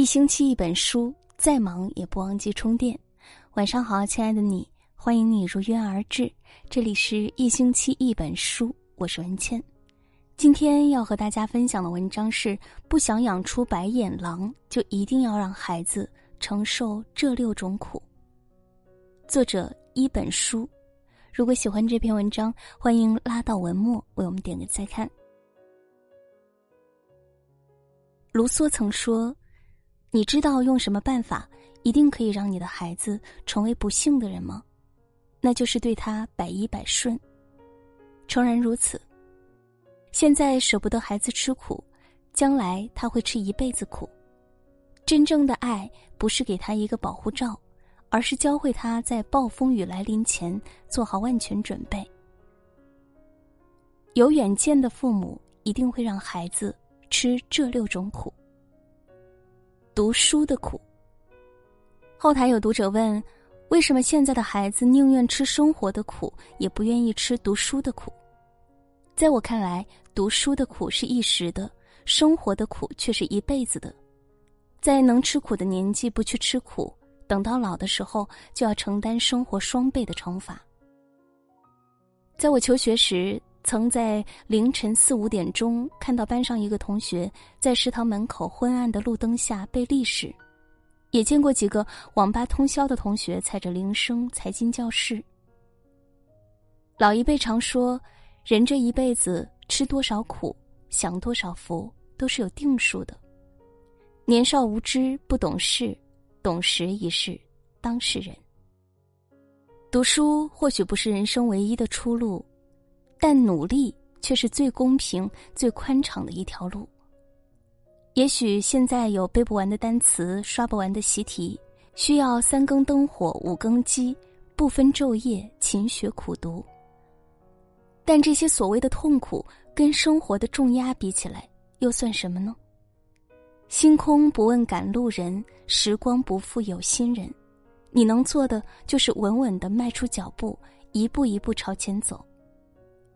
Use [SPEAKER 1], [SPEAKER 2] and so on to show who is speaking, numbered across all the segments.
[SPEAKER 1] 一星期一本书，再忙也不忘记充电。晚上好，亲爱的你，欢迎你如约而至。这里是一星期一本书，我是文倩。今天要和大家分享的文章是：不想养出白眼狼，就一定要让孩子承受这六种苦。作者一本书。如果喜欢这篇文章，欢迎拉到文末为我们点个再看。卢梭曾说。你知道用什么办法一定可以让你的孩子成为不幸的人吗？那就是对他百依百顺。诚然如此。现在舍不得孩子吃苦，将来他会吃一辈子苦。真正的爱不是给他一个保护罩，而是教会他在暴风雨来临前做好万全准备。有远见的父母一定会让孩子吃这六种苦。读书的苦。后台有读者问：“为什么现在的孩子宁愿吃生活的苦，也不愿意吃读书的苦？”在我看来，读书的苦是一时的，生活的苦却是一辈子的。在能吃苦的年纪不去吃苦，等到老的时候就要承担生活双倍的惩罚。在我求学时。曾在凌晨四五点钟看到班上一个同学在食堂门口昏暗的路灯下背历史，也见过几个网吧通宵的同学踩着铃声才进教室。老一辈常说，人这一辈子吃多少苦，享多少福，都是有定数的。年少无知不懂事，懂时已是当事人。读书或许不是人生唯一的出路。但努力却是最公平、最宽敞的一条路。也许现在有背不完的单词、刷不完的习题，需要三更灯火五更鸡，不分昼夜勤学苦读。但这些所谓的痛苦，跟生活的重压比起来，又算什么呢？星空不问赶路人，时光不负有心人。你能做的就是稳稳的迈出脚步，一步一步朝前走。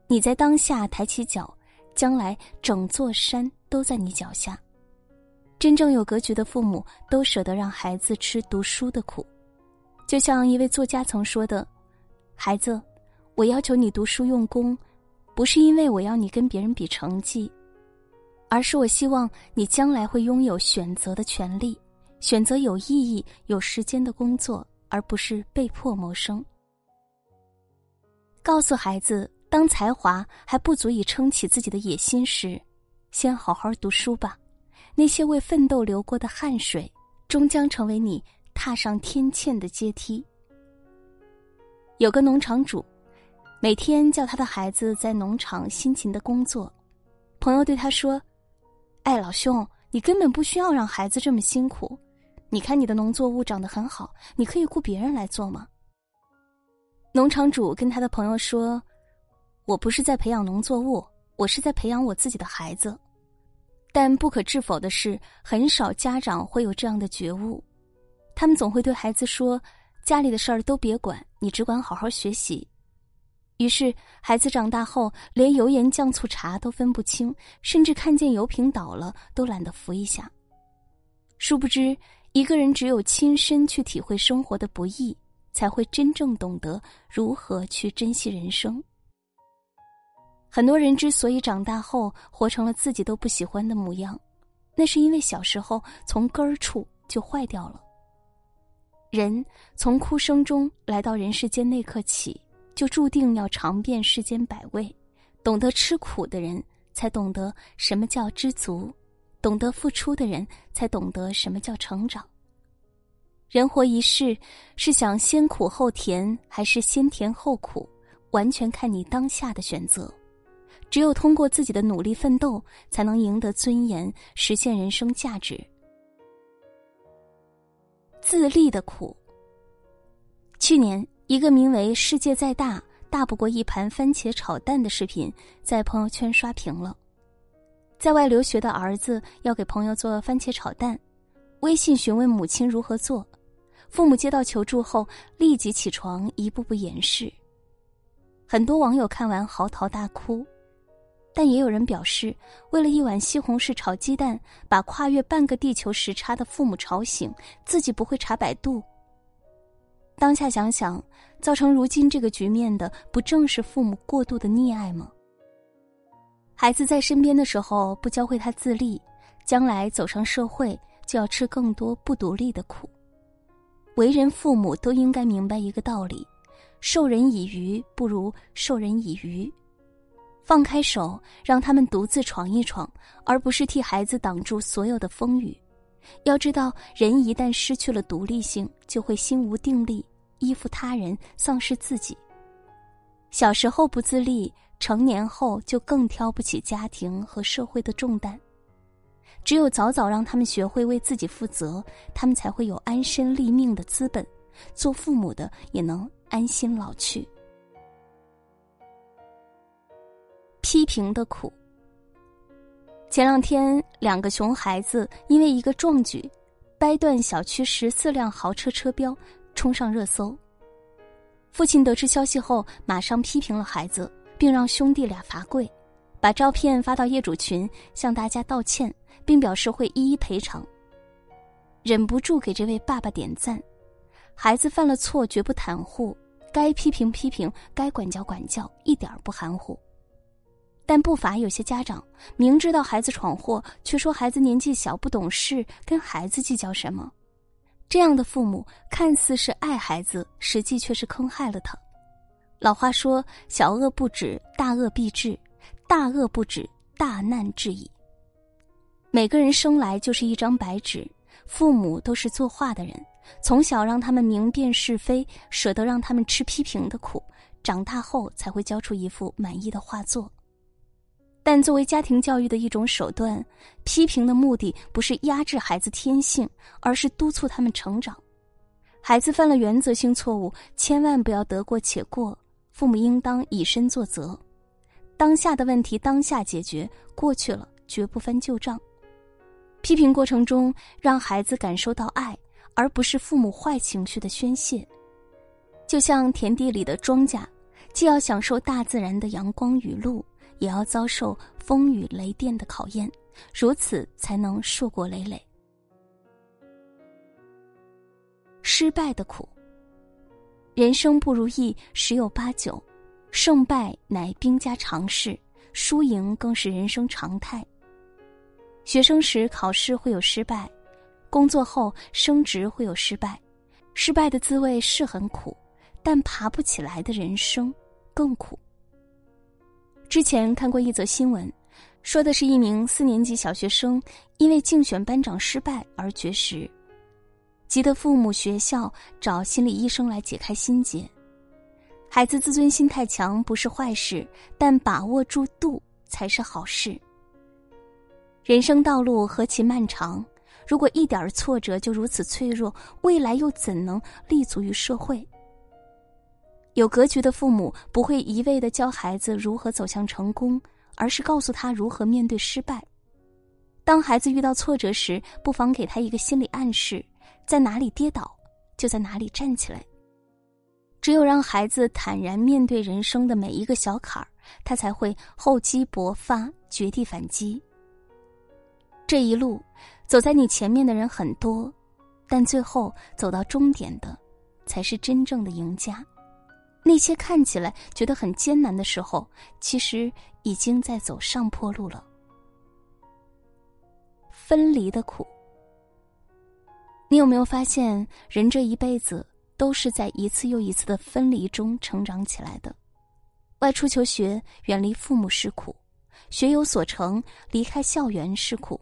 [SPEAKER 1] 你在当下抬起脚，将来整座山都在你脚下。真正有格局的父母都舍得让孩子吃读书的苦，就像一位作家曾说的：“孩子，我要求你读书用功，不是因为我要你跟别人比成绩，而是我希望你将来会拥有选择的权利，选择有意义、有时间的工作，而不是被迫谋生。”告诉孩子。当才华还不足以撑起自己的野心时，先好好读书吧。那些为奋斗流过的汗水，终将成为你踏上天堑的阶梯。有个农场主，每天叫他的孩子在农场辛勤的工作。朋友对他说：“哎，老兄，你根本不需要让孩子这么辛苦。你看你的农作物长得很好，你可以雇别人来做吗？”农场主跟他的朋友说。我不是在培养农作物，我是在培养我自己的孩子。但不可置否的是，很少家长会有这样的觉悟。他们总会对孩子说：“家里的事儿都别管，你只管好好学习。”于是，孩子长大后连油盐酱醋茶都分不清，甚至看见油瓶倒了都懒得扶一下。殊不知，一个人只有亲身去体会生活的不易，才会真正懂得如何去珍惜人生。很多人之所以长大后活成了自己都不喜欢的模样，那是因为小时候从根儿处就坏掉了。人从哭声中来到人世间那刻起，就注定要尝遍世间百味。懂得吃苦的人，才懂得什么叫知足；懂得付出的人，才懂得什么叫成长。人活一世，是想先苦后甜，还是先甜后苦，完全看你当下的选择。只有通过自己的努力奋斗，才能赢得尊严，实现人生价值。自立的苦。去年，一个名为“世界再大，大不过一盘番茄炒蛋”的视频在朋友圈刷屏了。在外留学的儿子要给朋友做番茄炒蛋，微信询问母亲如何做，父母接到求助后立即起床，一步步演示。很多网友看完嚎啕大哭。但也有人表示，为了一碗西红柿炒鸡蛋，把跨越半个地球时差的父母吵醒，自己不会查百度。当下想想，造成如今这个局面的，不正是父母过度的溺爱吗？孩子在身边的时候不教会他自立，将来走上社会就要吃更多不独立的苦。为人父母都应该明白一个道理：授人以鱼不如授人以渔。放开手，让他们独自闯一闯，而不是替孩子挡住所有的风雨。要知道，人一旦失去了独立性，就会心无定力，依附他人，丧失自己。小时候不自立，成年后就更挑不起家庭和社会的重担。只有早早让他们学会为自己负责，他们才会有安身立命的资本，做父母的也能安心老去。批评的苦。前两天，两个熊孩子因为一个壮举，掰断小区十四辆豪车车标，冲上热搜。父亲得知消息后，马上批评了孩子，并让兄弟俩罚跪，把照片发到业主群，向大家道歉，并表示会一一赔偿。忍不住给这位爸爸点赞，孩子犯了错绝不袒护，该批评批评，该管教管教，一点不含糊。但不乏有些家长明知道孩子闯祸，却说孩子年纪小不懂事，跟孩子计较什么？这样的父母看似是爱孩子，实际却是坑害了他。老话说：“小恶不止，大恶必至；大恶不止，大难至矣。”每个人生来就是一张白纸，父母都是作画的人，从小让他们明辨是非，舍得让他们吃批评的苦，长大后才会交出一幅满意的画作。但作为家庭教育的一种手段，批评的目的不是压制孩子天性，而是督促他们成长。孩子犯了原则性错误，千万不要得过且过，父母应当以身作则。当下的问题当下解决，过去了绝不翻旧账。批评过程中，让孩子感受到爱，而不是父母坏情绪的宣泄。就像田地里的庄稼，既要享受大自然的阳光雨露。也要遭受风雨雷电的考验，如此才能硕果累累。失败的苦，人生不如意十有八九，胜败乃兵家常事，输赢更是人生常态。学生时考试会有失败，工作后升职会有失败，失败的滋味是很苦，但爬不起来的人生更苦。之前看过一则新闻，说的是一名四年级小学生因为竞选班长失败而绝食，急得父母、学校找心理医生来解开心结。孩子自尊心太强不是坏事，但把握住度才是好事。人生道路何其漫长，如果一点挫折就如此脆弱，未来又怎能立足于社会？有格局的父母不会一味的教孩子如何走向成功，而是告诉他如何面对失败。当孩子遇到挫折时，不妨给他一个心理暗示：在哪里跌倒，就在哪里站起来。只有让孩子坦然面对人生的每一个小坎儿，他才会厚积薄发，绝地反击。这一路走在你前面的人很多，但最后走到终点的，才是真正的赢家。那些看起来觉得很艰难的时候，其实已经在走上坡路了。分离的苦，你有没有发现，人这一辈子都是在一次又一次的分离中成长起来的？外出求学，远离父母是苦；学有所成，离开校园是苦；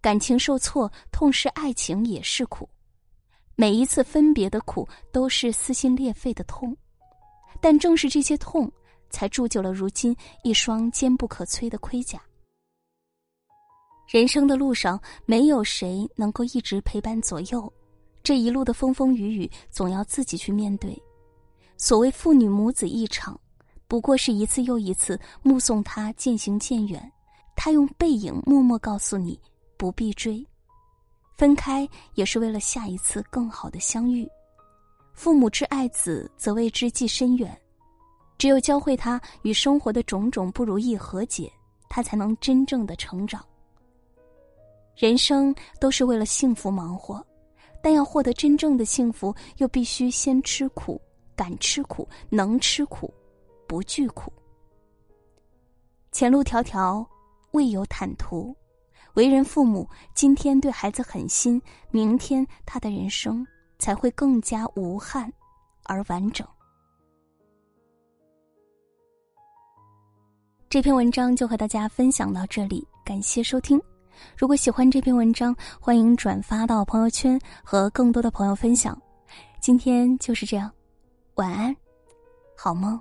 [SPEAKER 1] 感情受挫，痛失爱情也是苦。每一次分别的苦，都是撕心裂肺的痛。但正是这些痛，才铸就了如今一双坚不可摧的盔甲。人生的路上，没有谁能够一直陪伴左右，这一路的风风雨雨，总要自己去面对。所谓父女母子一场，不过是一次又一次目送他渐行渐远，他用背影默默告诉你不必追。分开也是为了下一次更好的相遇。父母之爱子，则为之计深远。只有教会他与生活的种种不如意和解，他才能真正的成长。人生都是为了幸福忙活，但要获得真正的幸福，又必须先吃苦，敢吃苦，能吃苦，不惧苦。前路迢迢，未有坦途。为人父母，今天对孩子狠心，明天他的人生才会更加无憾而完整。这篇文章就和大家分享到这里，感谢收听。如果喜欢这篇文章，欢迎转发到朋友圈和更多的朋友分享。今天就是这样，晚安，好梦。